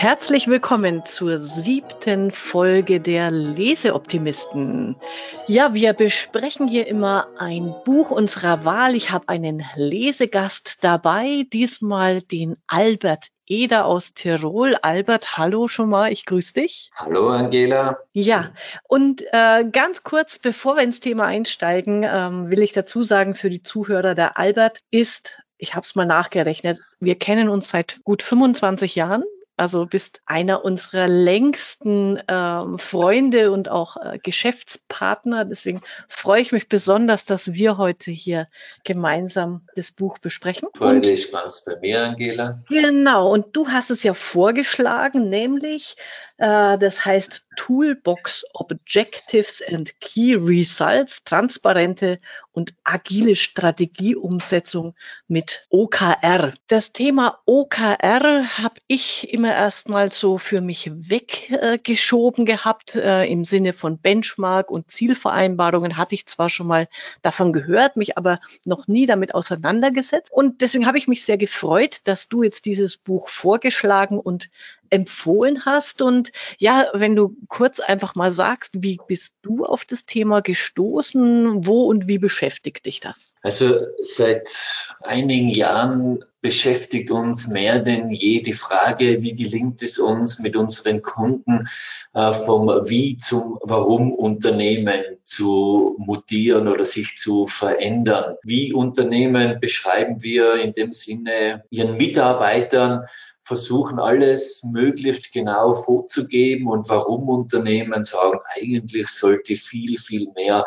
Herzlich willkommen zur siebten Folge der Leseoptimisten. Ja, wir besprechen hier immer ein Buch unserer Wahl. Ich habe einen Lesegast dabei, diesmal den Albert Eder aus Tirol. Albert, hallo schon mal, ich grüße dich. Hallo Angela. Ja, und äh, ganz kurz, bevor wir ins Thema einsteigen, ähm, will ich dazu sagen für die Zuhörer, der Albert ist ich habe es mal nachgerechnet. Wir kennen uns seit gut 25 Jahren. Also bist einer unserer längsten ähm, Freunde und auch äh, Geschäftspartner. Deswegen freue ich mich besonders, dass wir heute hier gemeinsam das Buch besprechen. Freude ist ganz bei mir, Angela. Genau, und du hast es ja vorgeschlagen, nämlich das heißt Toolbox Objectives and Key Results, transparente und agile Strategieumsetzung mit OKR. Das Thema OKR habe ich immer erstmal so für mich weggeschoben gehabt. Äh, Im Sinne von Benchmark und Zielvereinbarungen hatte ich zwar schon mal davon gehört, mich aber noch nie damit auseinandergesetzt. Und deswegen habe ich mich sehr gefreut, dass du jetzt dieses Buch vorgeschlagen und empfohlen hast. Und ja, wenn du kurz einfach mal sagst, wie bist du auf das Thema gestoßen? Wo und wie beschäftigt dich das? Also seit einigen Jahren beschäftigt uns mehr denn je die Frage, wie gelingt es uns mit unseren Kunden äh, vom Wie zum Warum Unternehmen zu mutieren oder sich zu verändern. Wie Unternehmen beschreiben wir in dem Sinne ihren Mitarbeitern, versuchen alles möglichst genau vorzugeben und warum Unternehmen sagen, eigentlich sollte viel, viel mehr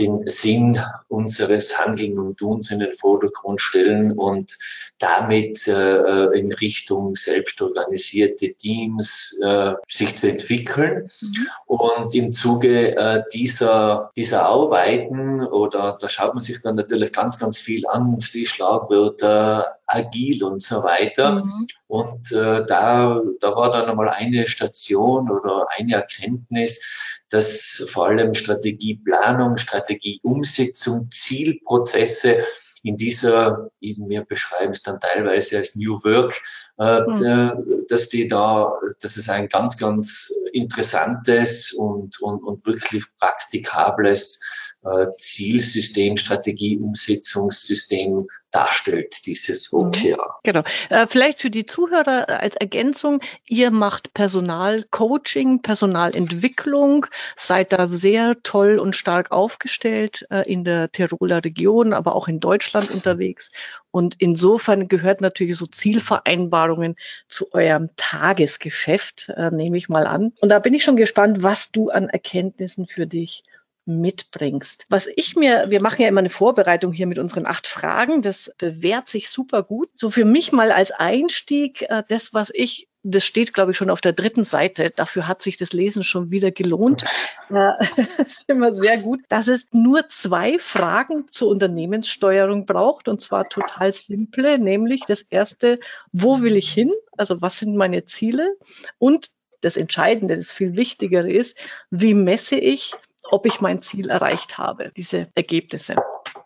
den Sinn unseres Handeln und Tuns in den Vordergrund stellen und damit äh, in Richtung selbstorganisierte Teams äh, sich zu entwickeln. Mhm. Und im Zuge äh, dieser, dieser Arbeiten oder da schaut man sich dann natürlich ganz, ganz viel an, die Schlagwörter agil und so weiter. Mhm. Und äh, da, da war dann einmal eine Station oder eine Erkenntnis, dass vor allem Strategieplanung, Strategieumsetzung, Zielprozesse in dieser, eben wir beschreiben es dann teilweise als New Work, mhm. dass die da, dass es ein ganz, ganz interessantes und, und, und wirklich praktikables Zielsystem, Strategieumsetzungssystem darstellt, dieses OKR. Mhm. Genau. Äh, vielleicht für die Zuhörer als Ergänzung, ihr macht Personalcoaching, Personalentwicklung, seid da sehr toll und stark aufgestellt äh, in der Tiroler Region, aber auch in Deutschland unterwegs. Und insofern gehört natürlich so Zielvereinbarungen zu eurem Tagesgeschäft, nehme ich mal an. Und da bin ich schon gespannt, was du an Erkenntnissen für dich mitbringst. Was ich mir, wir machen ja immer eine Vorbereitung hier mit unseren acht Fragen, das bewährt sich super gut. So für mich mal als Einstieg, äh, das, was ich das steht, glaube ich, schon auf der dritten Seite. Dafür hat sich das Lesen schon wieder gelohnt. das ist immer sehr gut, dass es nur zwei Fragen zur Unternehmenssteuerung braucht und zwar total simple, nämlich das erste, wo will ich hin? Also was sind meine Ziele? Und das Entscheidende, das viel Wichtigere ist, wie messe ich ob ich mein Ziel erreicht habe, diese Ergebnisse.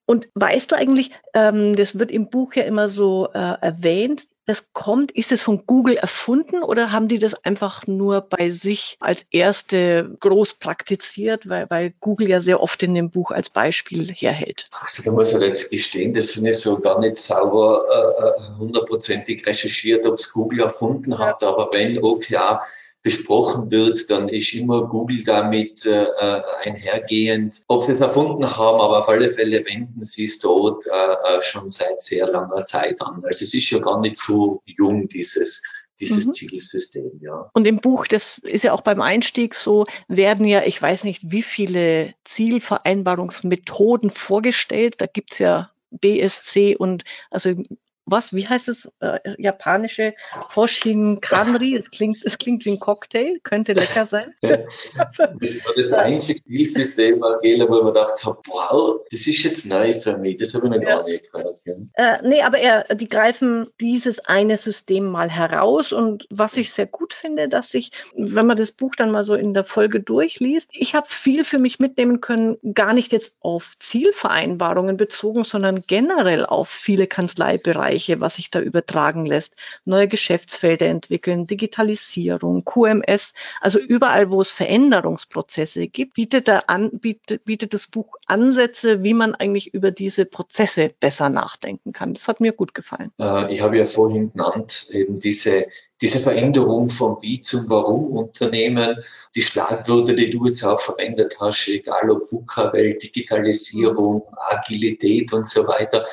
Und weißt du eigentlich, ähm, das wird im Buch ja immer so äh, erwähnt, das kommt, ist es von Google erfunden oder haben die das einfach nur bei sich als erste groß praktiziert, weil, weil Google ja sehr oft in dem Buch als Beispiel herhält? Also da muss ich jetzt gestehen, das finde ich so gar nicht sauber äh, äh hundertprozentig recherchiert, ob es Google erfunden hat, aber wenn, okay, ja, besprochen wird, dann ist immer Google damit äh, äh, einhergehend. Ob sie es erfunden haben, aber auf alle Fälle wenden sie es dort äh, äh, schon seit sehr langer Zeit an. Also es ist ja gar nicht so jung, dieses dieses mhm. Zielsystem, ja. Und im Buch, das ist ja auch beim Einstieg so, werden ja, ich weiß nicht, wie viele Zielvereinbarungsmethoden vorgestellt. Da gibt's ja BSC und also was, wie heißt es, äh, japanische Hoshin Kanri? Es klingt, es klingt wie ein Cocktail, könnte lecker sein. das war das einzige Spielsystem, Angela, wo ich mir gedacht habe, wow, das ist jetzt neu für mich, das habe ich noch ja. gar nicht gehört. Äh, nee, aber er, die greifen dieses eine System mal heraus und was ich sehr gut finde, dass ich, wenn man das Buch dann mal so in der Folge durchliest, ich habe viel für mich mitnehmen können, gar nicht jetzt auf Zielvereinbarungen bezogen, sondern generell auf viele Kanzleibereiche Bereiche, was sich da übertragen lässt. Neue Geschäftsfelder entwickeln, Digitalisierung, QMS. Also überall, wo es Veränderungsprozesse gibt, bietet, da an, bietet, bietet das Buch Ansätze, wie man eigentlich über diese Prozesse besser nachdenken kann. Das hat mir gut gefallen. Äh, ich habe ja vorhin genannt, eben diese diese Veränderung vom Wie zum Warum Unternehmen, die Schlagwörter, die du jetzt auch verwendet hast, egal ob VUCA-Welt, Digitalisierung, Agilität und so weiter,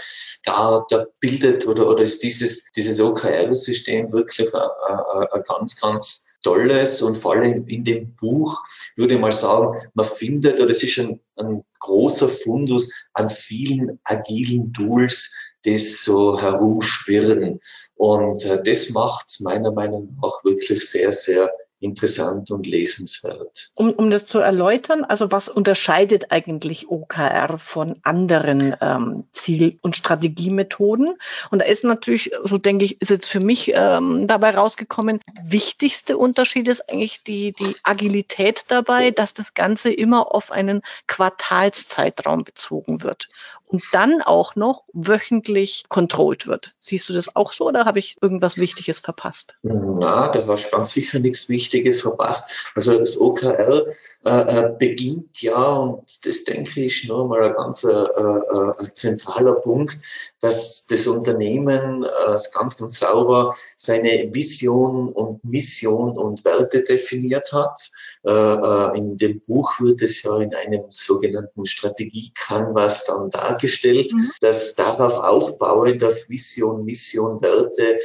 da, da bildet oder, oder ist dieses, dieses OKR-System wirklich ein ganz, ganz Tolles und vor allem in dem Buch würde ich mal sagen, man findet, oder es ist ein, ein großer Fundus an vielen agilen Tools, die so herumschwirren. Und äh, das macht es meiner Meinung nach wirklich sehr, sehr interessant und lesenswert. Um, um das zu erläutern, also was unterscheidet eigentlich OKR von anderen ähm, Ziel- und Strategiemethoden? Und da ist natürlich, so denke ich, ist jetzt für mich ähm, dabei rausgekommen, wichtigste Unterschied ist eigentlich die, die Agilität dabei, dass das Ganze immer auf einen Quartalszeitraum bezogen wird und dann auch noch wöchentlich kontrollt wird. Siehst du das auch so oder habe ich irgendwas Wichtiges verpasst? Na, da hast du ganz sicher nichts Wichtiges verpasst. Also das OKR äh, äh, beginnt ja, und das denke ich nur mal ein ganz äh, äh, zentraler Punkt, dass das Unternehmen äh, ganz, ganz sauber seine Vision und Mission und Werte definiert hat. Äh, in dem Buch wird es ja in einem sogenannten Strategie-Canvas dann dargestellt dargestellt, mhm. dass darauf aufbauend auf Vision, Mission, Werte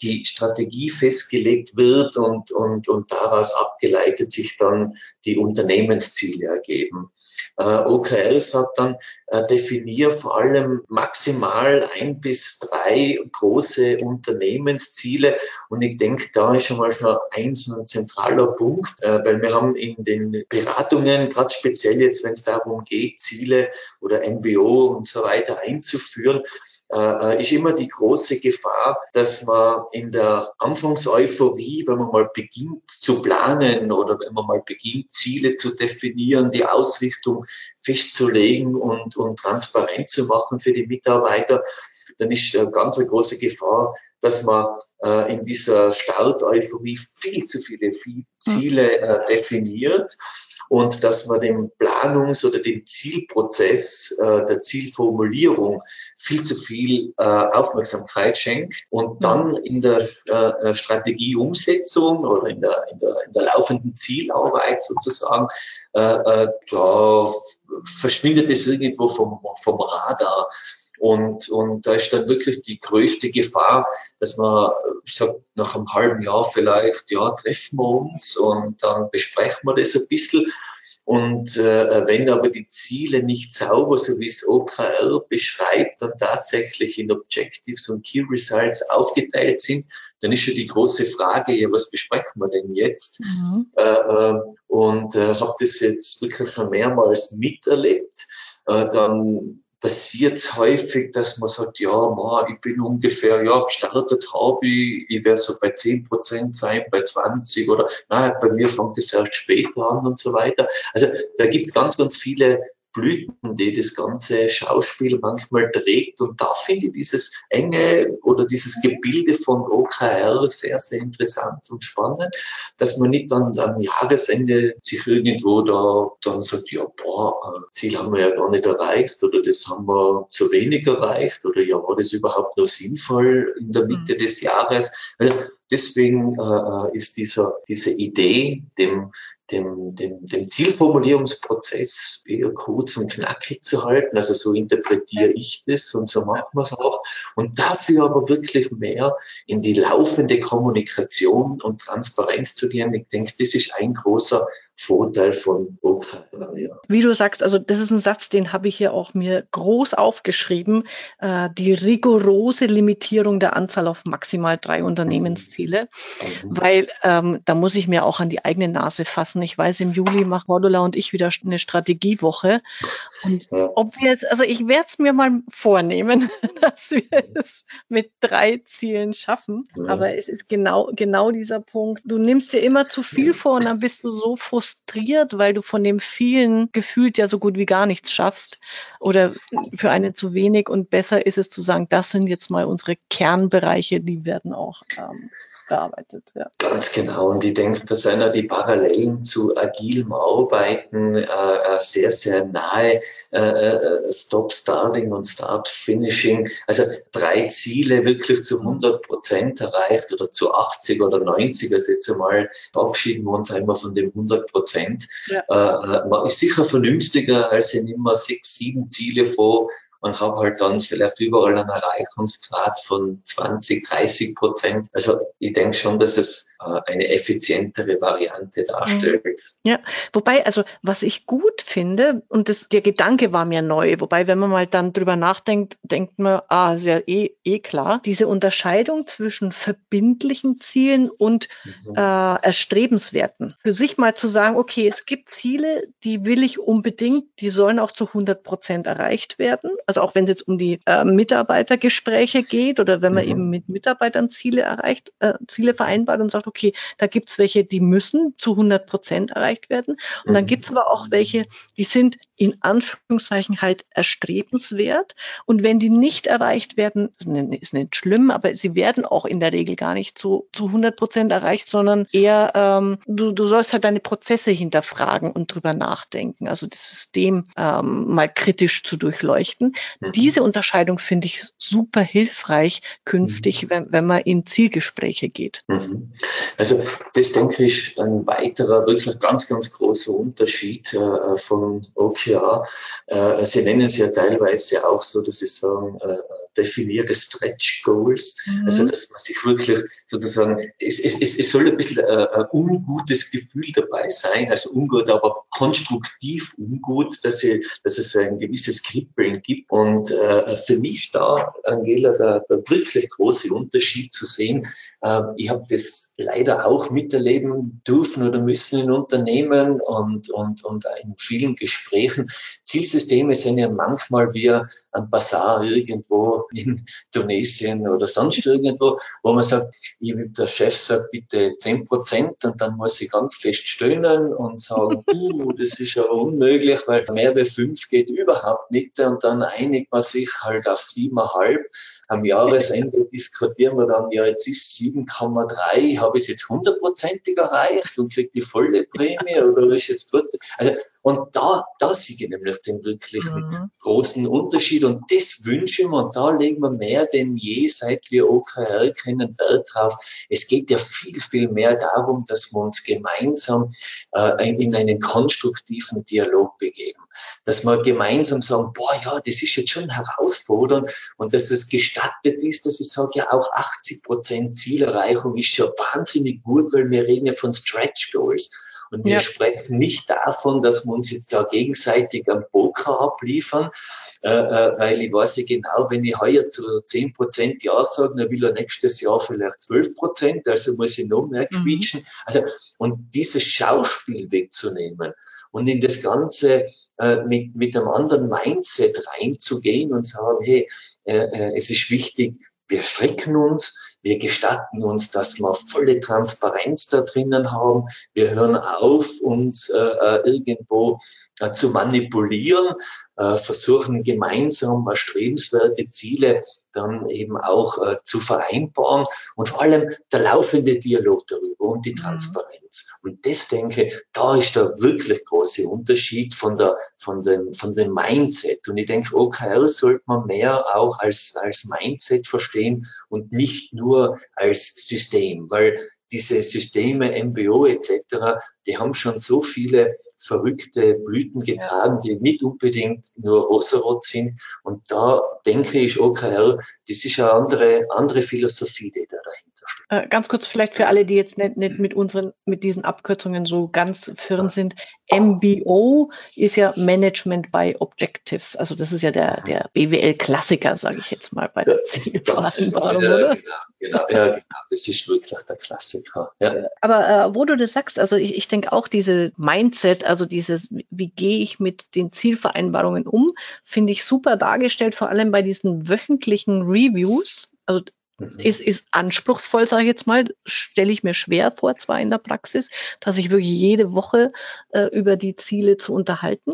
die Strategie festgelegt wird und, und, und daraus abgeleitet sich dann die Unternehmensziele ergeben. Äh, OKR sagt dann, äh, definier vor allem maximal ein bis drei große Unternehmensziele. Und ich denke, da ist schon mal schon eins ein zentraler Punkt, äh, weil wir haben in den Beratungen, gerade speziell jetzt, wenn es darum geht, Ziele oder MBO und so weiter einzuführen, äh, ist immer die große Gefahr, dass man in der Anfangseuphorie, wenn man mal beginnt zu planen oder wenn man mal beginnt, Ziele zu definieren, die Ausrichtung festzulegen und, und transparent zu machen für die Mitarbeiter, dann ist eine ganz eine große Gefahr, dass man äh, in dieser Start-Euphorie viel zu viele viel Ziele äh, definiert und dass man dem Planungs- oder dem Zielprozess äh, der Zielformulierung viel zu viel äh, Aufmerksamkeit schenkt und dann in der äh, Strategieumsetzung oder in der, in, der, in der laufenden Zielarbeit sozusagen, äh, äh, da verschwindet es irgendwo vom, vom Radar. Und, und da ist dann wirklich die größte Gefahr, dass man, ich sag, nach einem halben Jahr vielleicht, ja, treffen wir uns und dann besprechen wir das ein bisschen. Und äh, wenn aber die Ziele nicht sauber, so wie es OKR beschreibt, dann tatsächlich in Objectives und Key Results aufgeteilt sind, dann ist schon die große Frage, ja, was besprechen wir denn jetzt? Mhm. Äh, äh, und äh, habe das jetzt wirklich schon mehrmals miterlebt. Äh, dann passiert es häufig, dass man sagt, ja, ma, ich bin ungefähr, ja, gestartet habe ich, ich werde so bei 10 Prozent sein, bei 20 oder, naja, bei mir fängt es erst später an und so weiter. Also da gibt es ganz, ganz viele Blüten, die das ganze Schauspiel manchmal trägt. Und da finde ich dieses enge oder dieses Gebilde von OKR sehr, sehr interessant und spannend, dass man nicht dann am Jahresende sich irgendwo da dann sagt, ja, boah, Ziel haben wir ja gar nicht erreicht oder das haben wir zu wenig erreicht oder ja, war das überhaupt noch sinnvoll in der Mitte mhm. des Jahres? Also deswegen äh, äh, ist dieser, diese Idee, dem dem, dem, dem Zielformulierungsprozess eher kurz und knackig zu halten. Also so interpretiere ich das und so machen wir es auch. Und dafür aber wirklich mehr in die laufende Kommunikation und Transparenz zu gehen. Ich denke, das ist ein großer Vorteil von. Ja. Wie du sagst, also das ist ein Satz, den habe ich hier auch mir groß aufgeschrieben. Äh, die rigorose Limitierung der Anzahl auf maximal drei Unternehmensziele, mhm. weil ähm, da muss ich mir auch an die eigene Nase fassen lassen. Ich weiß, im Juli machen Cordula und ich wieder eine Strategiewoche. Und ob wir jetzt, also ich werde es mir mal vornehmen, dass wir es mit drei Zielen schaffen. Aber es ist genau, genau dieser Punkt. Du nimmst dir immer zu viel vor und dann bist du so frustriert, weil du von dem vielen gefühlt ja so gut wie gar nichts schaffst oder für eine zu wenig. Und besser ist es zu sagen, das sind jetzt mal unsere Kernbereiche, die werden auch ähm, bearbeitet. Ja. Ganz genau. Und ich denke, da sind ja die Parallelen zu agilem Arbeiten äh, äh, sehr, sehr nahe. Äh, äh, Stop Starting und Start Finishing. Also drei Ziele wirklich zu 100 Prozent erreicht oder zu 80 oder 90. Also jetzt einmal verabschieden wir uns einmal von dem 100 Prozent. Ja. Äh, man ist sicher vernünftiger, als ich immer sechs, sieben Ziele vor und habe halt dann vielleicht überall einen Erreichungsgrad von 20, 30 Prozent. Also ich denke schon, dass es äh, eine effizientere Variante darstellt. Ja, wobei, also was ich gut finde, und das, der Gedanke war mir neu, wobei, wenn man mal dann drüber nachdenkt, denkt man, ah, ist ja eh, eh klar, diese Unterscheidung zwischen verbindlichen Zielen und mhm. äh, erstrebenswerten. Für sich mal zu sagen, okay, es gibt Ziele, die will ich unbedingt, die sollen auch zu 100 Prozent erreicht werden. Also also auch wenn es jetzt um die äh, Mitarbeitergespräche geht oder wenn man mhm. eben mit Mitarbeitern Ziele erreicht, äh, Ziele vereinbart und sagt, okay, da gibt's welche, die müssen zu 100 Prozent erreicht werden. Und mhm. dann gibt's aber auch welche, die sind in Anführungszeichen halt erstrebenswert. Und wenn die nicht erreicht werden, ist nicht schlimm, aber sie werden auch in der Regel gar nicht zu, zu 100 Prozent erreicht, sondern eher, ähm, du, du sollst halt deine Prozesse hinterfragen und drüber nachdenken. Also das System ähm, mal kritisch zu durchleuchten. Mhm. Diese Unterscheidung finde ich super hilfreich künftig, mhm. wenn, wenn man in Zielgespräche geht. Mhm. Also das denke ich ein weiterer wirklich ganz, ganz großer Unterschied äh, von OKR. Äh, Sie nennen es ja teilweise auch so, dass Sie sagen, äh, definiere Stretch Goals. Mhm. Also dass man sich wirklich sozusagen, es, es, es soll ein bisschen äh, ein ungutes Gefühl dabei sein, also ungut, aber konstruktiv ungut, dass, sie, dass es ein gewisses Kribbeln gibt und äh, für mich da, Angela, der, der wirklich große Unterschied zu sehen. Äh, ich habe das leider auch miterleben dürfen oder müssen in Unternehmen und, und, und in vielen Gesprächen. Zielsysteme sind ja manchmal wie ein Bazar irgendwo in Tunesien oder sonst irgendwo, wo man sagt, der Chef sagt bitte 10 Prozent und dann muss ich ganz fest stöhnen und sagen, uh, das ist aber unmöglich, weil mehr wie fünf geht überhaupt nicht und dann einigt man sich halt auf siebeneinhalb. Am Jahresende diskutieren wir dann, ja, jetzt ist 7,3, habe ich es jetzt hundertprozentig erreicht und kriege die volle Prämie oder ist jetzt trotzdem, also, und da, da sehe ich nämlich den wirklichen mhm. großen Unterschied und das wünschen wir und da legen wir mehr denn je, seit wir OKR kennen, Wert drauf. Es geht ja viel, viel mehr darum, dass wir uns gemeinsam äh, in einen konstruktiven Dialog begeben dass wir gemeinsam sagen, boah, ja, das ist jetzt schon herausfordernd und dass es gestattet ist, dass ich sage, ja, auch 80 Prozent Zielerreichung ist schon wahnsinnig gut, weil wir reden ja von Stretch Goals. Und wir ja. sprechen nicht davon, dass wir uns jetzt da gegenseitig am Poker abliefern, äh, äh, weil ich weiß ja genau, wenn ich heuer zu 10 Prozent Ja sage, dann will er nächstes Jahr vielleicht 12 Prozent, also muss ich noch mehr mhm. quietschen. Mhm. Also, und dieses Schauspiel wegzunehmen und in das Ganze äh, mit, mit einem anderen Mindset reinzugehen und sagen, hey, äh, äh, es ist wichtig, wir strecken uns, wir gestatten uns, dass wir volle Transparenz da drinnen haben. Wir hören auf, uns äh, äh irgendwo äh, zu manipulieren, äh, versuchen gemeinsam erstrebenswerte Ziele dann eben auch äh, zu vereinbaren und vor allem der laufende Dialog darüber und die mhm. Transparenz. Und das denke, da ist der wirklich große Unterschied von der, von dem, von dem Mindset. Und ich denke, OKR sollte man mehr auch als, als Mindset verstehen und nicht nur als System, weil diese Systeme, MBO etc., die haben schon so viele verrückte Blüten getragen, die nicht unbedingt nur rosarot sind. Und da denke ich, OKR, das ist eine andere, andere Philosophie, die da dahinter. Äh, ganz kurz vielleicht für alle, die jetzt nicht, nicht mit unseren, mit diesen Abkürzungen so ganz firm sind. MBO ist ja Management by Objectives. Also das ist ja der, der BWL-Klassiker, sage ich jetzt mal, bei der Zielvereinbarung, ja, oder? Genau, genau, ja, genau. Das ist wirklich der Klassiker. Ja. Aber äh, wo du das sagst, also ich, ich denke auch diese Mindset, also dieses, wie gehe ich mit den Zielvereinbarungen um, finde ich super dargestellt, vor allem bei diesen wöchentlichen Reviews. Also. Ist, ist anspruchsvoll, sage ich jetzt mal, stelle ich mir schwer vor, zwar in der Praxis, dass ich wirklich jede Woche äh, über die Ziele zu unterhalten.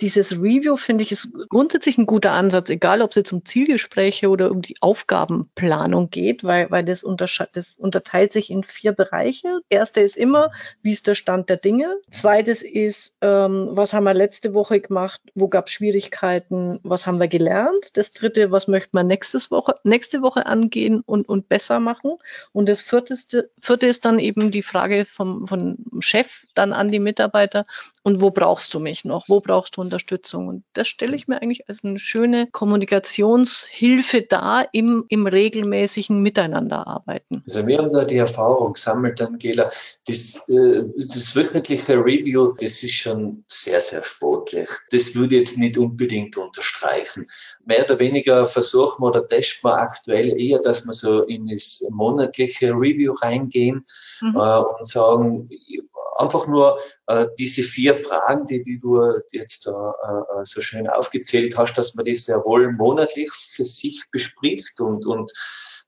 Dieses Review finde ich ist grundsätzlich ein guter Ansatz, egal ob es jetzt um Zielgespräche oder um die Aufgabenplanung geht, weil, weil das, das unterteilt sich in vier Bereiche. Erste ist immer, wie ist der Stand der Dinge? Zweites ist, ähm, was haben wir letzte Woche gemacht? Wo gab es Schwierigkeiten? Was haben wir gelernt? Das dritte, was möchte man nächstes Woche, nächste Woche angehen? Und, und besser machen. Und das vierte, vierte ist dann eben die Frage vom, vom Chef dann an die Mitarbeiter. Und wo brauchst du mich noch? Wo brauchst du Unterstützung? Und das stelle ich mir eigentlich als eine schöne Kommunikationshilfe dar im, im regelmäßigen Miteinanderarbeiten. Also wir haben da die Erfahrung gesammelt, Angela. Das, äh, das wöchentliche Review, das ist schon sehr, sehr sportlich. Das würde ich jetzt nicht unbedingt unterstreichen. Mehr oder weniger versuchen wir oder testen wir aktuell eher, dass wir so in das monatliche Review reingehen mhm. äh, und sagen, einfach nur äh, diese vier Fragen, die, die du jetzt äh, äh so schön aufgezählt hast, dass man das sehr wohl monatlich für sich bespricht und, und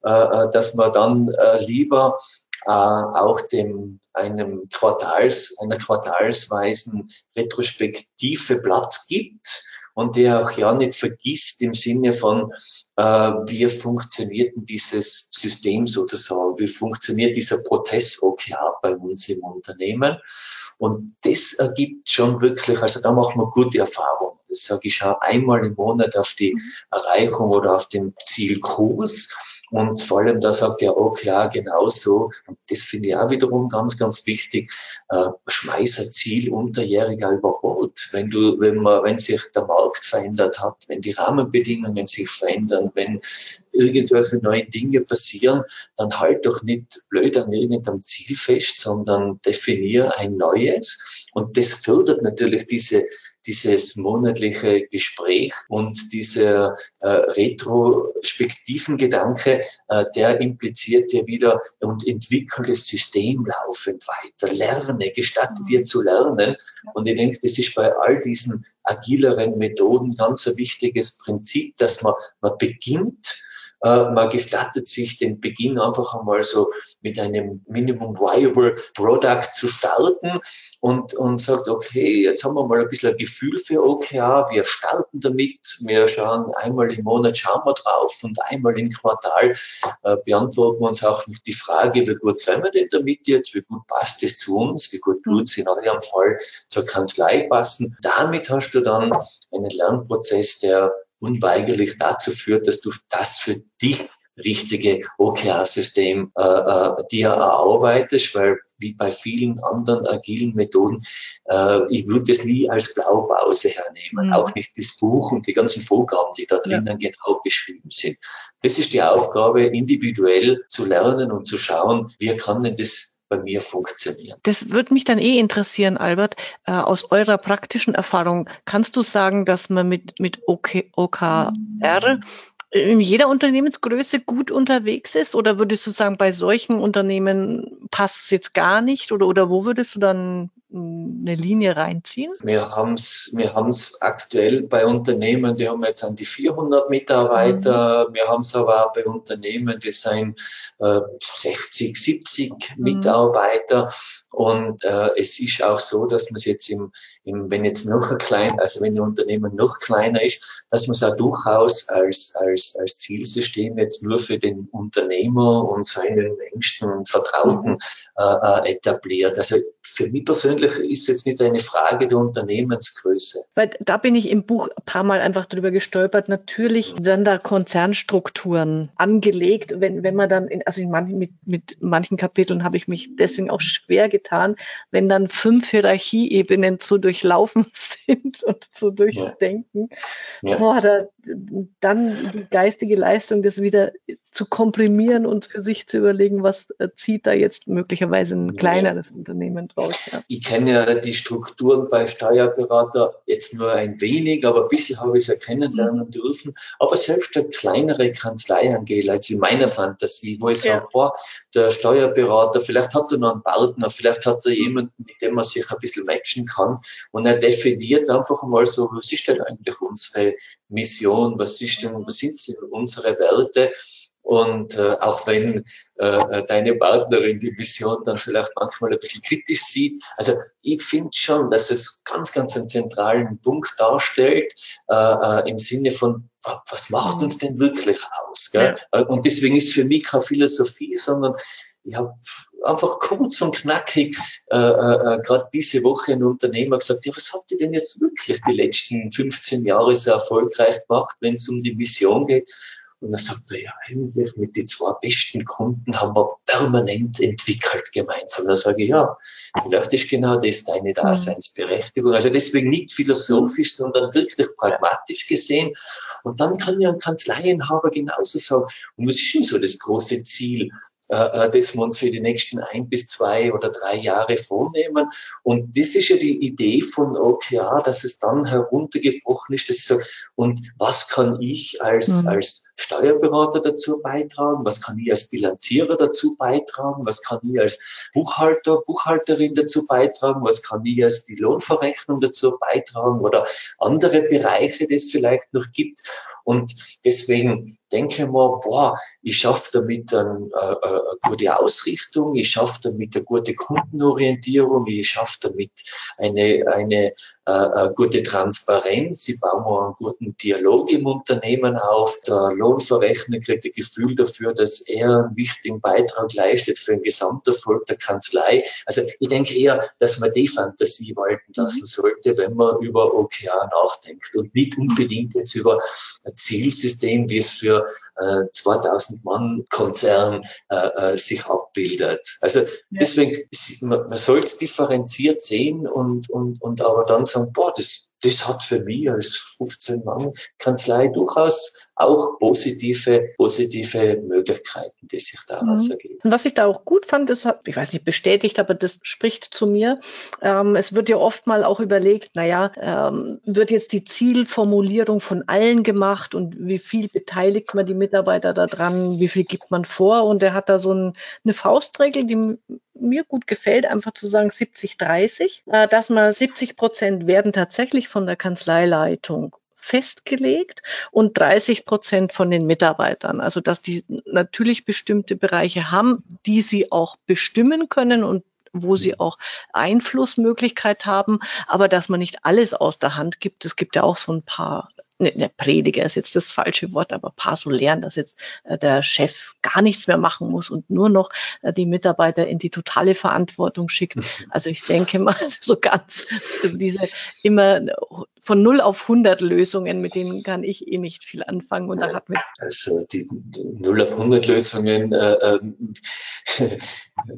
äh, äh dass man dann äh, lieber äh, auch dem einem Quartals, einer quartalsweisen Retrospektive Platz gibt und der auch ja nicht vergisst im Sinne von, äh, wie funktioniert denn dieses System sozusagen, wie funktioniert dieser Prozess OKR bei uns im Unternehmen. Und das ergibt schon wirklich, also da machen wir gute Erfahrungen. Das sage ich schon einmal im Monat auf die mhm. Erreichung oder auf den Zielkurs und vor allem, da sagt er auch, ja, genau so. Das finde ich auch wiederum ganz, ganz wichtig. Äh, schmeiß ein Ziel unterjähriger über Bord. Wenn du, wenn man, wenn sich der Markt verändert hat, wenn die Rahmenbedingungen sich verändern, wenn irgendwelche neuen Dinge passieren, dann halt doch nicht blöd an irgendeinem Ziel fest, sondern definier ein neues. Und das fördert natürlich diese dieses monatliche Gespräch und dieser äh, retrospektiven Gedanke, äh, der impliziert ja wieder und entwickelt das System laufend weiter. Lerne, gestatte dir zu lernen. Und ich denke, das ist bei all diesen agileren Methoden ganz ein wichtiges Prinzip, dass man, man beginnt, äh, man gestattet sich den Beginn einfach einmal so mit einem Minimum Viable Product zu starten und, und sagt, okay, jetzt haben wir mal ein bisschen ein Gefühl für OKR, wir starten damit, wir schauen einmal im Monat schauen wir drauf und einmal im Quartal äh, beantworten wir uns auch die Frage, wie gut sind wir denn damit jetzt, wie gut passt es zu uns, wie gut wird es in eurem Fall zur Kanzlei passen. Damit hast du dann einen Lernprozess, der unweigerlich dazu führt, dass du das für dich richtige OKR-System äh, äh, dir erarbeitest, weil wie bei vielen anderen agilen Methoden, äh, ich würde das nie als Blaupause hernehmen, mhm. auch nicht das Buch und die ganzen Vorgaben, die da drinnen ja. genau beschrieben sind. Das ist die Aufgabe, individuell zu lernen und zu schauen, wie kann denn das bei mir funktionieren. Das würde mich dann eh interessieren, Albert. Äh, aus eurer praktischen Erfahrung, kannst du sagen, dass man mit, mit OK, OKR in jeder Unternehmensgröße gut unterwegs ist? Oder würdest du sagen, bei solchen Unternehmen passt es jetzt gar nicht? Oder, oder wo würdest du dann eine Linie reinziehen? Wir haben es wir haben's aktuell bei Unternehmen, die haben jetzt an die 400 Mitarbeiter. Mhm. Wir haben es aber auch bei Unternehmen, die sind äh, 60, 70 mhm. Mitarbeiter. Und äh, es ist auch so, dass man es jetzt im, im, wenn jetzt noch ein klein, also wenn ein Unternehmen noch kleiner ist, dass man es auch durchaus als, als, als Zielsystem jetzt nur für den Unternehmer und seinen engsten und Vertrauten mhm. äh, äh, etabliert. Also für mich persönlich ist jetzt nicht eine Frage der Unternehmensgröße. Weil da bin ich im Buch ein paar Mal einfach drüber gestolpert. Natürlich werden da Konzernstrukturen angelegt, wenn, wenn man dann, in, also in manchen, mit, mit manchen Kapiteln habe ich mich deswegen auch schwer getan, wenn dann fünf Hierarchieebenen zu durchlaufen sind und zu durchdenken. Ja. Ja. Boah, da, dann die geistige Leistung, das wieder zu komprimieren und für sich zu überlegen, was äh, zieht da jetzt möglicherweise ein kleineres. Unternehmen draus. Ja. Ich kenne ja die Strukturen bei Steuerberater jetzt nur ein wenig, aber ein bisschen habe ich es ja kennenlernen mhm. dürfen. Aber selbst eine kleinere Kanzlei, Angela, als in meiner Fantasie, wo ich ja. sage, boah, der Steuerberater, vielleicht hat er noch einen Partner, vielleicht hat er jemanden, mit dem man sich ein bisschen matchen kann und er definiert einfach mal so, was ist denn eigentlich unsere Mission, was ist denn, was sind denn unsere Werte? Und äh, auch wenn äh, deine Partnerin die Mission dann vielleicht manchmal ein bisschen kritisch sieht. Also ich finde schon, dass es ganz, ganz einen zentralen Punkt darstellt, äh, äh, im Sinne von, was macht uns denn wirklich aus? Gell? Ja. Äh, und deswegen ist für mich keine Philosophie, sondern ich habe einfach kurz und knackig äh, äh, äh gerade diese Woche ein Unternehmer gesagt, ja, was hat die denn jetzt wirklich die letzten 15 Jahre so erfolgreich gemacht, wenn es um die Mission geht? Und dann sagt er, ja, eigentlich mit den zwei besten Kunden haben wir permanent entwickelt gemeinsam. Da sage ich, ja, vielleicht ist genau das deine mhm. Daseinsberechtigung. Also deswegen nicht philosophisch, sondern wirklich pragmatisch gesehen. Und dann kann ja ein Kanzleienhaber genauso sagen, und was ist denn so das große Ziel? Äh, äh, das wir uns für die nächsten ein bis zwei oder drei Jahre vornehmen. Und das ist ja die Idee von OKR, dass es dann heruntergebrochen ist, dass ich sage, und was kann ich als, mhm. als Steuerberater dazu beitragen? Was kann ich als Bilanzierer dazu beitragen? Was kann ich als Buchhalter, Buchhalterin dazu beitragen? Was kann ich als die Lohnverrechnung dazu beitragen oder andere Bereiche, die es vielleicht noch gibt? Und deswegen denke mal, boah, ich schaffe damit eine, äh, eine gute Ausrichtung, ich schaffe damit eine gute Kundenorientierung, ich schaffe damit eine, eine äh, äh, gute Transparenz, ich baue einen guten Dialog im Unternehmen auf, der Lohnverrechner kriegt ein Gefühl dafür, dass er einen wichtigen Beitrag leistet für den Gesamterfolg der Kanzlei. Also ich denke eher, dass man die Fantasie walten lassen mhm. sollte, wenn man über OKR nachdenkt und nicht unbedingt jetzt über ein Zielsystem, wie es für äh, 2000 Mann Konzern äh, äh, sich abbildet. Also ja. deswegen, man, man soll es differenziert sehen und, und, und aber dann sagen, boah, das, das hat für mich als 15 Mann Kanzlei durchaus auch positive, positive Möglichkeiten, die sich daraus mhm. ergeben. Und was ich da auch gut fand, ist, ich weiß nicht bestätigt, aber das spricht zu mir. Ähm, es wird ja oft mal auch überlegt, naja, ähm, wird jetzt die Zielformulierung von allen gemacht und wie viel beteiligt man die Mitarbeiter daran, wie viel gibt man vor? Und er hat da so ein, eine Faustregel, die mir gut gefällt, einfach zu sagen 70, 30, äh, dass man 70 Prozent werden tatsächlich von der Kanzleileitung festgelegt und 30 Prozent von den Mitarbeitern. Also dass die natürlich bestimmte Bereiche haben, die sie auch bestimmen können und wo sie auch Einflussmöglichkeit haben, aber dass man nicht alles aus der Hand gibt. Es gibt ja auch so ein paar ne, ne, Prediger ist jetzt das falsche Wort, aber paar so lernen, dass jetzt äh, der Chef gar nichts mehr machen muss und nur noch äh, die Mitarbeiter in die totale Verantwortung schickt. Mhm. Also ich denke mal, so ganz, also diese immer von 0 auf 100 Lösungen, mit denen kann ich eh nicht viel anfangen. Und da hat wir also die 0 auf 100 Lösungen äh, ähm,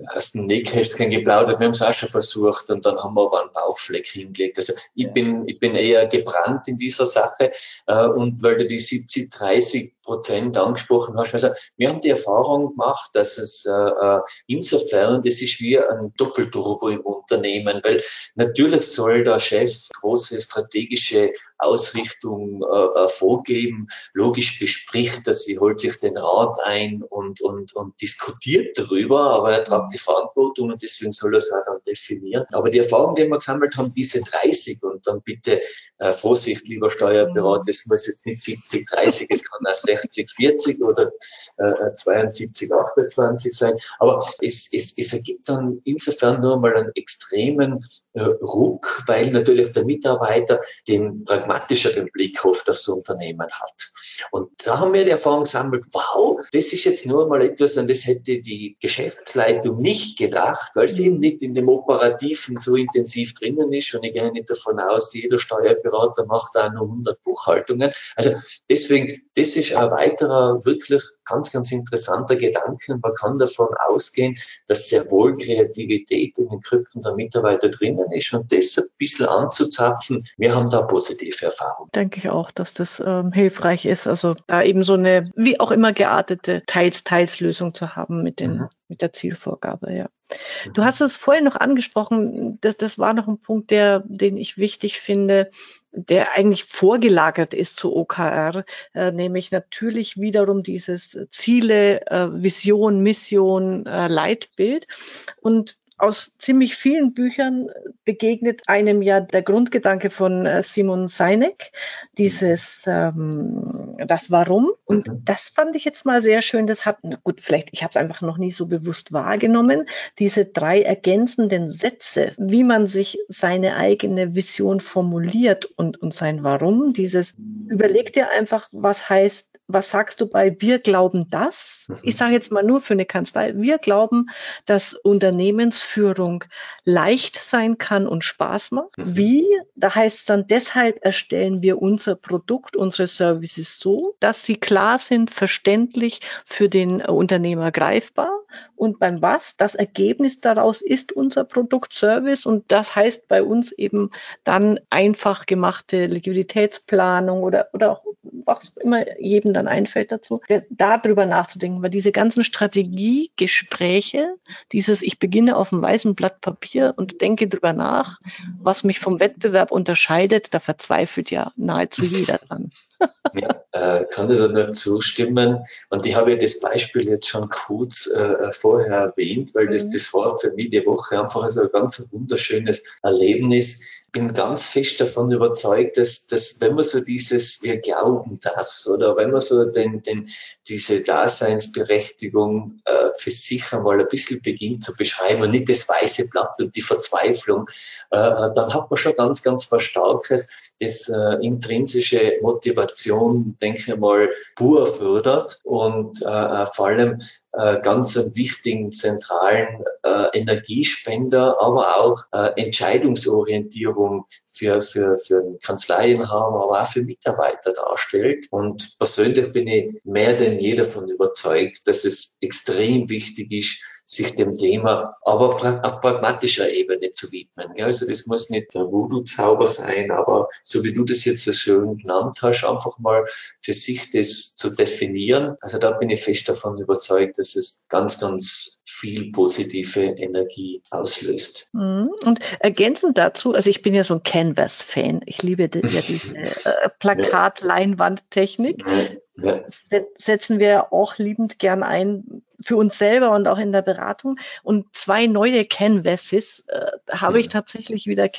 hast ein Nähkästchen geplaudert, wir haben es auch schon versucht und dann haben wir aber einen Bauchfleck hingelegt. Also ich bin, ich bin eher gebrannt in dieser Sache äh, und weil du die 70, 30 Prozent angesprochen hast. Also wir haben die Erfahrung gemacht, dass es äh, äh, insofern, das ist wie ein Doppelturbo im Unternehmen, weil natürlich soll der Chef große strategische Ausrichtung äh, äh vorgeben, logisch bespricht, dass sie holt sich den Rat ein und, und, und diskutiert darüber, aber er tragt die Verantwortung und deswegen soll er es auch dann definieren. Aber die Erfahrung, die wir gesammelt haben, diese 30 und dann bitte äh, Vorsicht, lieber Steuerberater, es muss jetzt nicht 70, 30, es kann erst 60, 40 oder äh, 72, 28 sein. Aber es, es, es ergibt dann insofern nur mal einen extremen äh, Ruck, weil natürlich der Mitarbeiter den pragmatischeren Blick oft aufs Unternehmen hat. Und da haben wir die Erfahrung gesammelt, wow, das ist jetzt nur mal etwas, an das hätte die Geschäftsleitung nicht gedacht, weil sie eben nicht in dem Operativen so intensiv drinnen ist. Und ich gehe nicht davon aus, jeder Steuerberater macht da nur 100 Buchhaltungen. Also deswegen, das ist ein weiterer wirklich ganz, ganz interessanter Gedanke. Man kann davon ausgehen, dass sehr wohl Kreativität in den Köpfen der Mitarbeiter drinnen ist und das ein bisschen anzuzapfen, wir haben da positive Erfahrungen. Denke ich auch, dass das ähm, hilfreich ist. Also da eben so eine, wie auch immer geartete Teils-Teils-Lösung zu haben mit den mhm mit der Zielvorgabe, ja. Du hast es vorhin noch angesprochen, das, das war noch ein Punkt, der, den ich wichtig finde, der eigentlich vorgelagert ist zu OKR, äh, nämlich natürlich wiederum dieses Ziele, äh, Vision, Mission, äh, Leitbild. Und aus ziemlich vielen Büchern begegnet einem ja der Grundgedanke von äh, Simon Sinek, dieses ähm, das Warum. Und mhm. das fand ich jetzt mal sehr schön. Das hat, gut, vielleicht, ich habe es einfach noch nie so bewusst wahrgenommen, diese drei ergänzenden Sätze, wie man sich seine eigene Vision formuliert und, und sein Warum. Dieses, überleg dir einfach, was heißt was sagst du bei wir glauben das? Ich mhm. sage jetzt mal nur für eine Kanzlei. Wir glauben, dass Unternehmensführung leicht sein kann und Spaß macht. Mhm. Wie? Da heißt es dann, deshalb erstellen wir unser Produkt, unsere Services so, dass sie klar sind, verständlich für den Unternehmer greifbar. Und beim was? Das Ergebnis daraus ist unser Produktservice und das heißt bei uns eben dann einfach gemachte Liquiditätsplanung oder, oder auch was immer jedem dann einfällt dazu, darüber nachzudenken, weil diese ganzen Strategiegespräche, dieses ich beginne auf einem weißen Blatt Papier und denke drüber nach, was mich vom Wettbewerb unterscheidet, da verzweifelt ja nahezu jeder dran. Ja, äh, kann ich da nur zustimmen. Und ich habe ja das Beispiel jetzt schon kurz äh, vorher erwähnt, weil das, mhm. das war für mich die Woche einfach so ein ganz wunderschönes Erlebnis bin ganz fest davon überzeugt, dass, dass wenn man so dieses, wir glauben das, oder wenn man so den, den, diese Daseinsberechtigung äh, für sich einmal ein bisschen beginnt zu beschreiben und nicht das weiße Blatt und die Verzweiflung, äh, dann hat man schon ganz, ganz was Starkes, das äh, intrinsische Motivation, denke ich mal, pur fördert und äh, äh vor allem äh, ganz wichtigen zentralen äh, Energiespender, aber auch äh, Entscheidungsorientierung für, für, für Kanzleienhaber, aber auch für Mitarbeiter darstellt. Und persönlich bin ich mehr denn je davon überzeugt, dass es extrem wichtig ist, sich dem Thema aber auf pragmatischer Ebene zu widmen. Also das muss nicht der Voodoo-Zauber sein, aber so wie du das jetzt so schön genannt hast, einfach mal für sich das zu definieren. Also da bin ich fest davon überzeugt, dass es ganz, ganz viel positive Energie auslöst. Mhm. Und ergänzend dazu, also ich bin ja so ein Canvas-Fan. Ich liebe ja diese äh, Plakat-Leinwand-Technik. Ja. Setzen wir auch liebend gern ein für uns selber und auch in der Beratung. Und zwei neue Canvases äh, habe ich tatsächlich wieder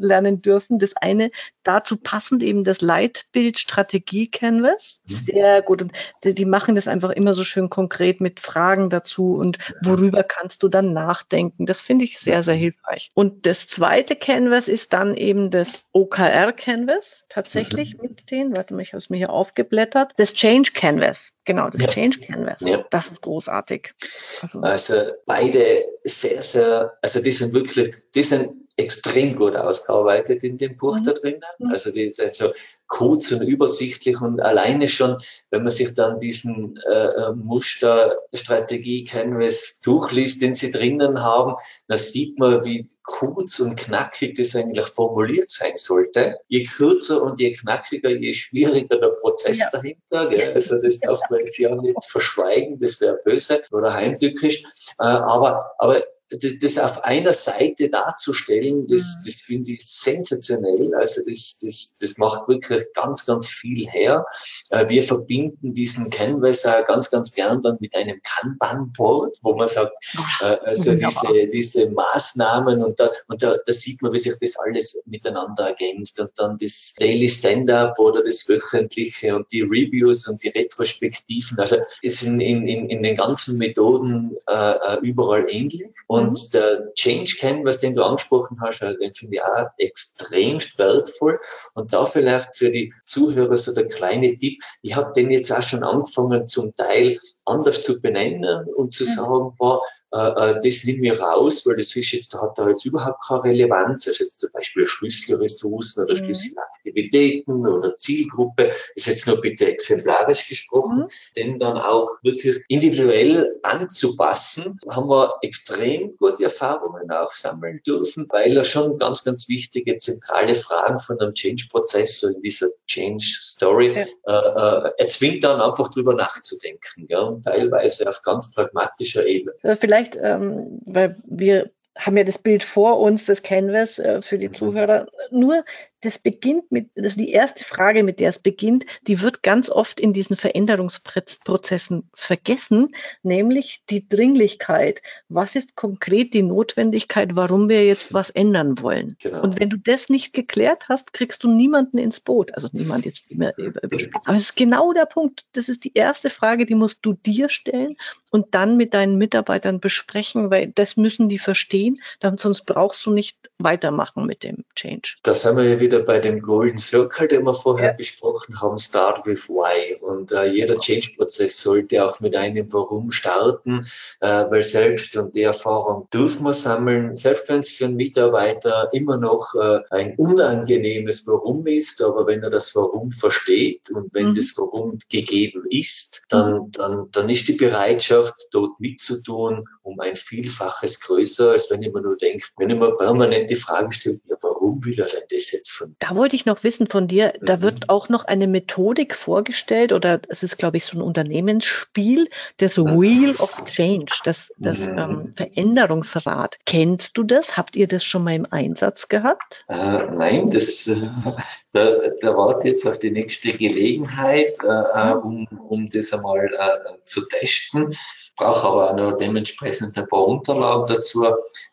kennenlernen dürfen. Das eine dazu passend eben das Leitbild Strategie Canvas. Mhm. Sehr gut. Und die, die, machen das einfach immer so schön konkret mit Fragen dazu und worüber kannst du dann nachdenken. Das finde ich sehr, sehr hilfreich. Und das zweite Canvas ist dann eben das OKR Canvas tatsächlich mhm. mit denen. Warte mal, ich habe es mir hier aufgeblättert. Das Change Canvas. Genau, das ja. Change Canvas. Ja. Das ist großartig. Also, also beide sehr, sehr, also die sind wirklich, die sind extrem gut ausgearbeitet in dem Buch mhm. da drinnen. Mhm. Also die ist also kurz und übersichtlich und alleine schon, wenn man sich dann diesen äh, äh Muster Strategie Canvas durchliest, den sie drinnen haben, dann sieht man, wie kurz und knackig das eigentlich formuliert sein sollte. Je kürzer und je knackiger, je schwieriger der Prozess ja. dahinter. Gell? Also das darf man jetzt ja nicht verschweigen, das wäre böse oder heimtückisch. Äh, aber, aber das, das auf einer Seite darzustellen, das, mhm. das finde ich sensationell. Also das, das, das macht wirklich ganz, ganz viel her. Äh, wir verbinden diesen Canvas auch ganz, ganz gern dann mit einem Kanban-Board, wo man sagt, äh, also diese, diese Maßnahmen und da, und da, da sieht man, wie sich das alles miteinander ergänzt und dann das Daily Stand-up oder das wöchentliche und die Reviews und die Retrospektiven. Also es sind in, in, in den ganzen Methoden äh, äh überall ähnlich. Und und mhm. der Change Canvas, den du angesprochen hast, also den finde ich auch extrem wertvoll. Und da vielleicht für die Zuhörer so der kleine Tipp. Ich habe den jetzt auch schon angefangen, zum Teil anders zu benennen und zu mhm. sagen, boah, äh, äh, das nehmen wir raus, weil das ist jetzt, hat da jetzt überhaupt keine Relevanz. Also jetzt zum Beispiel Schlüsselressourcen oder mhm. Schlüsselaktivitäten oder Zielgruppe, ist jetzt nur bitte exemplarisch gesprochen, mhm. denn dann auch wirklich individuell anzupassen, haben wir extrem gute Erfahrungen auch sammeln dürfen, weil da schon ganz, ganz wichtige zentrale Fragen von einem Change-Prozess, so in dieser Change-Story, ja. äh, äh, erzwingt dann einfach drüber nachzudenken, ja, und teilweise auf ganz pragmatischer Ebene. Äh, vielleicht, ähm, weil wir haben ja das Bild vor uns, das Canvas äh, für die mhm. Zuhörer. Nur das beginnt mit, also die erste Frage, mit der es beginnt, die wird ganz oft in diesen Veränderungsprozessen vergessen, nämlich die Dringlichkeit. Was ist konkret die Notwendigkeit, warum wir jetzt was ändern wollen? Genau. Und wenn du das nicht geklärt hast, kriegst du niemanden ins Boot. Also niemand jetzt immer überspitzt. Aber es ist genau der Punkt. Das ist die erste Frage, die musst du dir stellen und dann mit deinen Mitarbeitern besprechen, weil das müssen die verstehen, sonst brauchst du nicht weitermachen mit dem Change. Das haben wir ja wieder wieder bei dem Golden Circle, den wir vorher ja. besprochen haben, Start with Why. Und äh, jeder Change-Prozess sollte auch mit einem Warum starten, äh, weil selbst, und die Erfahrung dürfen wir sammeln, selbst wenn es für einen Mitarbeiter immer noch äh, ein unangenehmes Warum ist, aber wenn er das Warum versteht und wenn mhm. das Warum gegeben ist, dann, mhm. dann, dann ist die Bereitschaft, dort mitzutun, um ein Vielfaches größer, als wenn ich mir nur denke, wenn ich mir permanent die Frage stelle, ja, warum will er denn das jetzt von. Da wollte ich noch wissen von dir, da mhm. wird auch noch eine Methodik vorgestellt oder es ist, glaube ich, so ein Unternehmensspiel, das mhm. Wheel of Change, das, das mhm. ähm, Veränderungsrad. Kennst du das? Habt ihr das schon mal im Einsatz gehabt? Äh, nein, das, äh, da, da warte jetzt auf die nächste Gelegenheit, äh, äh um, um das einmal äh, zu testen brauche aber auch noch dementsprechend ein paar Unterlagen dazu.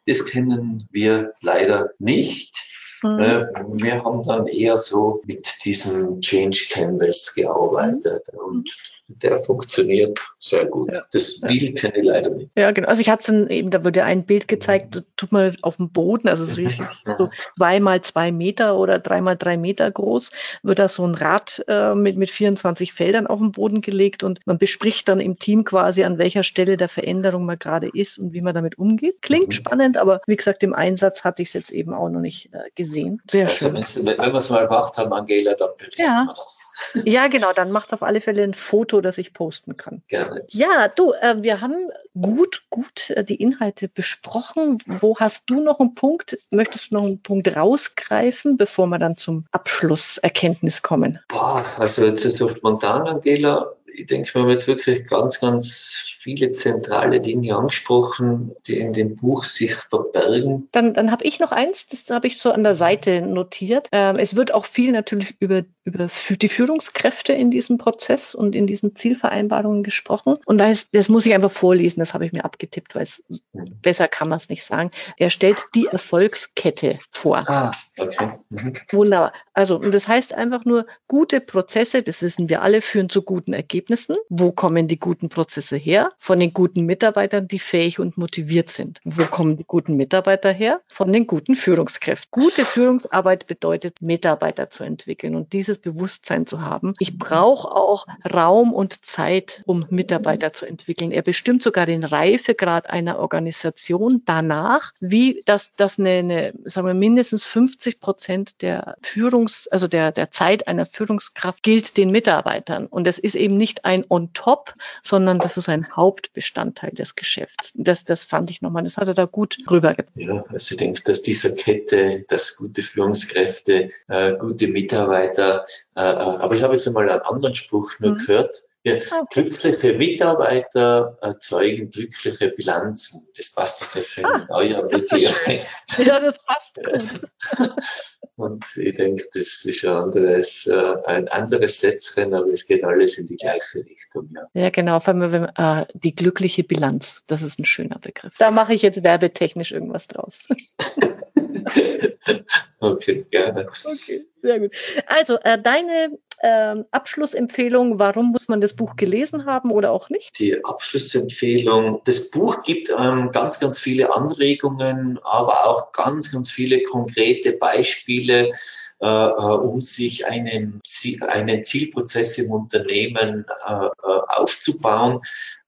Das kennen wir leider nicht. Mhm. Äh, wir haben dann eher so mit diesem Change Canvas gearbeitet und der funktioniert sehr gut. Ja. Das Bild kenne ich leider nicht. Ja, genau. Also ich hatte eben, da wurde ein Bild gezeigt, tut man auf dem Boden, also es ist so zwei mal zwei Meter oder drei mal drei Meter groß, wird da so ein Rad äh, mit, mit 24 Feldern auf den Boden gelegt und man bespricht dann im Team quasi, an welcher Stelle der Veränderung man gerade ist und wie man damit umgeht. Klingt mhm. spannend, aber wie gesagt, im Einsatz hatte ich es jetzt eben auch noch nicht äh, gesehen. Sehr also schön. Wenn wir es mal gemacht haben, Angela, dann berichten ja. wir das. Ja, genau, dann macht auf alle Fälle ein Foto Foto, das ich posten kann. Gerne. Ja, du, äh, wir haben gut, gut äh, die Inhalte besprochen. Wo hast du noch einen Punkt? Möchtest du noch einen Punkt rausgreifen, bevor wir dann zum Abschlusserkenntnis kommen? Boah, also jetzt so spontan, Angela, ich denke, wir haben jetzt wirklich ganz, ganz viele zentrale Dinge angesprochen, die in dem Buch sich verbergen. Dann, dann habe ich noch eins, das habe ich so an der Seite notiert. Ähm, es wird auch viel natürlich über, über die Führungskräfte in diesem Prozess und in diesen Zielvereinbarungen gesprochen. Und da ist, das muss ich einfach vorlesen, das habe ich mir abgetippt, weil es besser kann man es nicht sagen. Er stellt die Erfolgskette vor. Ah, okay. Mhm. Wunderbar. Also, und das heißt einfach nur, gute Prozesse, das wissen wir alle, führen zu guten Ergebnissen. Ergebnissen. Wo kommen die guten Prozesse her? Von den guten Mitarbeitern, die fähig und motiviert sind. Wo kommen die guten Mitarbeiter her? Von den guten Führungskräften. Gute Führungsarbeit bedeutet, Mitarbeiter zu entwickeln und dieses Bewusstsein zu haben. Ich brauche auch Raum und Zeit, um Mitarbeiter zu entwickeln. Er bestimmt sogar den Reifegrad einer Organisation danach, wie das, das eine, eine sagen wir, mindestens 50 Prozent der Führungs, also der, der Zeit einer Führungskraft gilt den Mitarbeitern. Und es ist eben nicht nicht ein On-Top, sondern das ist ein Hauptbestandteil des Geschäfts. Das, das fand ich nochmal, das hat er da gut rübergebracht. Ja, also ich denke, dass dieser Kette, dass gute Führungskräfte, äh, gute Mitarbeiter, äh, äh aber ich habe jetzt einmal einen anderen Spruch nur mhm. gehört, ja, ah, glückliche Mitarbeiter erzeugen glückliche Bilanzen. Das passt sehr schön ah, in euer Metier Ja, das passt gut. Und ich denke, das ist ein anderes, äh, ein anderes Sätzchen, aber es geht alles in die gleiche Richtung. Ja, ja genau, vor allem wenn, äh, die glückliche Bilanz, das ist ein schöner Begriff. Da mache ich jetzt werbetechnisch irgendwas draus. okay, gerne. Okay, sehr gut. Also, äh, deine ähm, Abschlussempfehlung, warum muss man das Buch gelesen haben oder auch nicht? Die Abschlussempfehlung, das Buch gibt ähm, ganz, ganz viele Anregungen, aber auch ganz, ganz viele konkrete Beispiele, äh, äh, um sich einen, einen Zielprozess im Unternehmen äh, äh aufzubauen.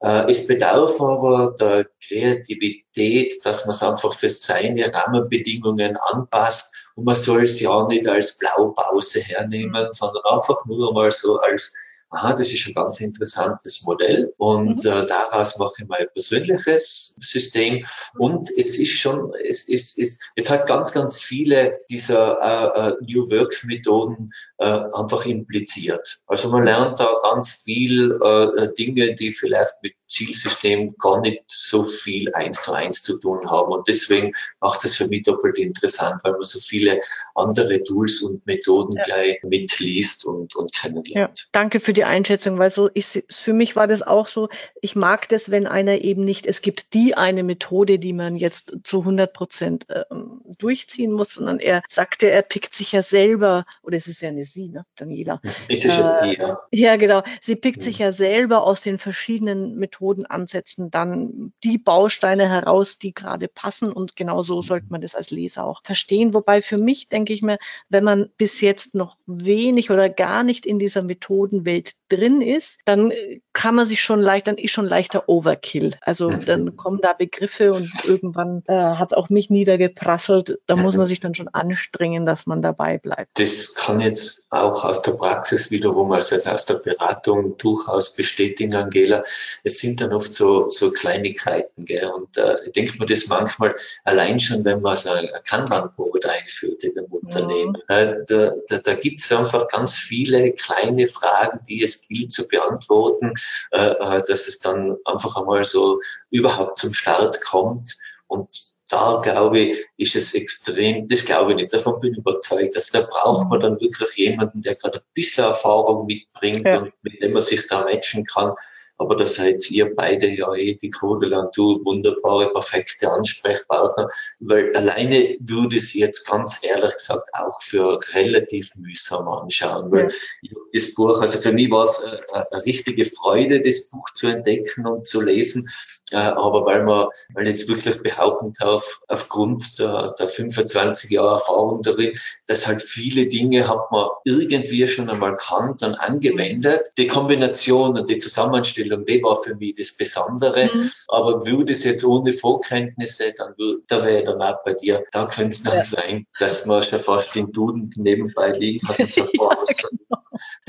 Äh, es bedarf aber der Kreativität, dass man es einfach für seine Rahmenbedingungen anpasst und man soll es ja nicht als Blaupause hernehmen, sondern einfach nur einmal so als aha, das ist ein ganz interessantes Modell und mhm. äh, daraus mache ich mein persönliches System und es ist schon, es ist, es, es hat ganz, ganz viele dieser äh, äh, New Work Methoden äh, einfach impliziert. Also man lernt da ganz viel äh, Dinge, die vielleicht mit Zielsystem gar nicht so viel eins zu eins zu tun haben. Und deswegen macht es für mich doppelt interessant, weil man so viele andere Tools und Methoden ja. gleich mitliest und, und kennenlernt. Ja. Danke für die Einschätzung, weil so ich, für mich war das auch so, ich mag das, wenn einer eben nicht, es gibt die eine Methode, die man jetzt zu 100 Prozent ähm, durchziehen muss, sondern er sagte, er pickt sich ja selber, oder es ist ja eine Sie, ne, Daniela? Ich äh, ja. ja, genau. Sie pickt mhm. sich ja selber aus den verschiedenen Methoden Methoden ansetzen, dann die Bausteine heraus, die gerade passen. Und genau so sollte man das als Leser auch verstehen. Wobei für mich, denke ich mir, wenn man bis jetzt noch wenig oder gar nicht in dieser Methodenwelt drin ist, dann kann man sich schon leicht, dann ist schon leichter Overkill. Also mhm. dann kommen da Begriffe und irgendwann äh, hat es auch mich niedergeprasselt. Da muss man sich dann schon anstrengen, dass man dabei bleibt. Das kann jetzt auch aus der Praxis wiederum, also aus der Beratung durchaus bestätigen, Angela. Es sind sind dann oft so, so Kleinigkeiten. Gell? Und äh, ich denke mir das manchmal allein schon, wenn man so ein Kanban-Board einführt in einem Unternehmen. Ja. Äh, da da, da gibt es einfach ganz viele kleine Fragen, die es gilt zu beantworten, äh, äh, dass es dann einfach einmal so überhaupt zum Start kommt. Und da glaube ich, ist es extrem, das glaube ich nicht, davon bin ich überzeugt. Also da braucht man dann wirklich jemanden, der gerade ein bisschen Erfahrung mitbringt ja. und mit dem man sich da matchen kann. Aber da seid ihr beide ja eh, die Kugel und du, wunderbare, perfekte Ansprechpartner, weil alleine würde es jetzt ganz ehrlich gesagt auch für relativ mühsam anschauen, weil ja. das Buch, also für mich war es äh, eine richtige Freude, das Buch zu entdecken und zu lesen. Äh, aber weil man, weil ich jetzt wirklich behaupten darf, aufgrund der, der 25 Jahre Erfahrung darin, dass halt viele Dinge hat man irgendwie schon einmal kannt und angewendet. Die Kombination und die Zusammenstellung, die war für mich das Besondere. Mhm. Aber würde es jetzt ohne Vorkenntnisse, dann würde, da wäre dann auch bei dir, da könnte es dann ja. sein, dass man schon fast den Duden nebenbei liegen hat und sagt, ja, genau.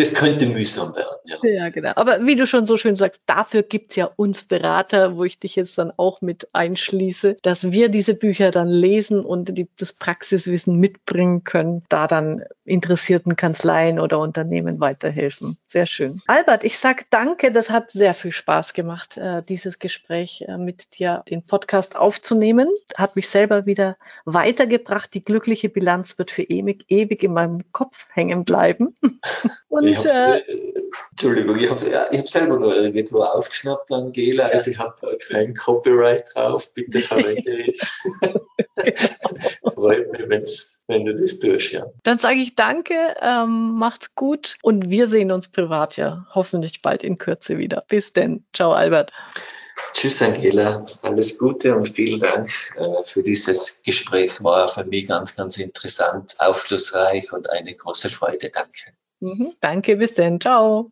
Das könnte mühsam werden. Ja. ja, genau. Aber wie du schon so schön sagst, dafür gibt's ja uns Berater, wo ich dich jetzt dann auch mit einschließe, dass wir diese Bücher dann lesen und die, das Praxiswissen mitbringen können, da dann interessierten Kanzleien oder Unternehmen weiterhelfen. Sehr schön. Albert, ich sag danke, das hat sehr viel Spaß gemacht, äh, dieses Gespräch äh, mit dir, den Podcast aufzunehmen. Hat mich selber wieder weitergebracht. Die glückliche Bilanz wird für ewig, ewig in meinem Kopf hängen bleiben. Und, äh, Entschuldigung, ich habe ja, hab selber nur irgendwo aufgeschnappt, Angela. Also ich habe kein Copyright drauf. Bitte verwende es. Freut mich, wenn's, wenn du das tust, ja. Dann sage ich danke, ähm, macht's gut und wir sehen uns privat ja hoffentlich bald in Kürze wieder. Bis denn. Ciao, Albert. Tschüss, Angela. Alles Gute und vielen Dank äh, für dieses Gespräch. War für mich ganz, ganz interessant, aufschlussreich und eine große Freude. Danke. Mhm, danke, bis denn. Ciao.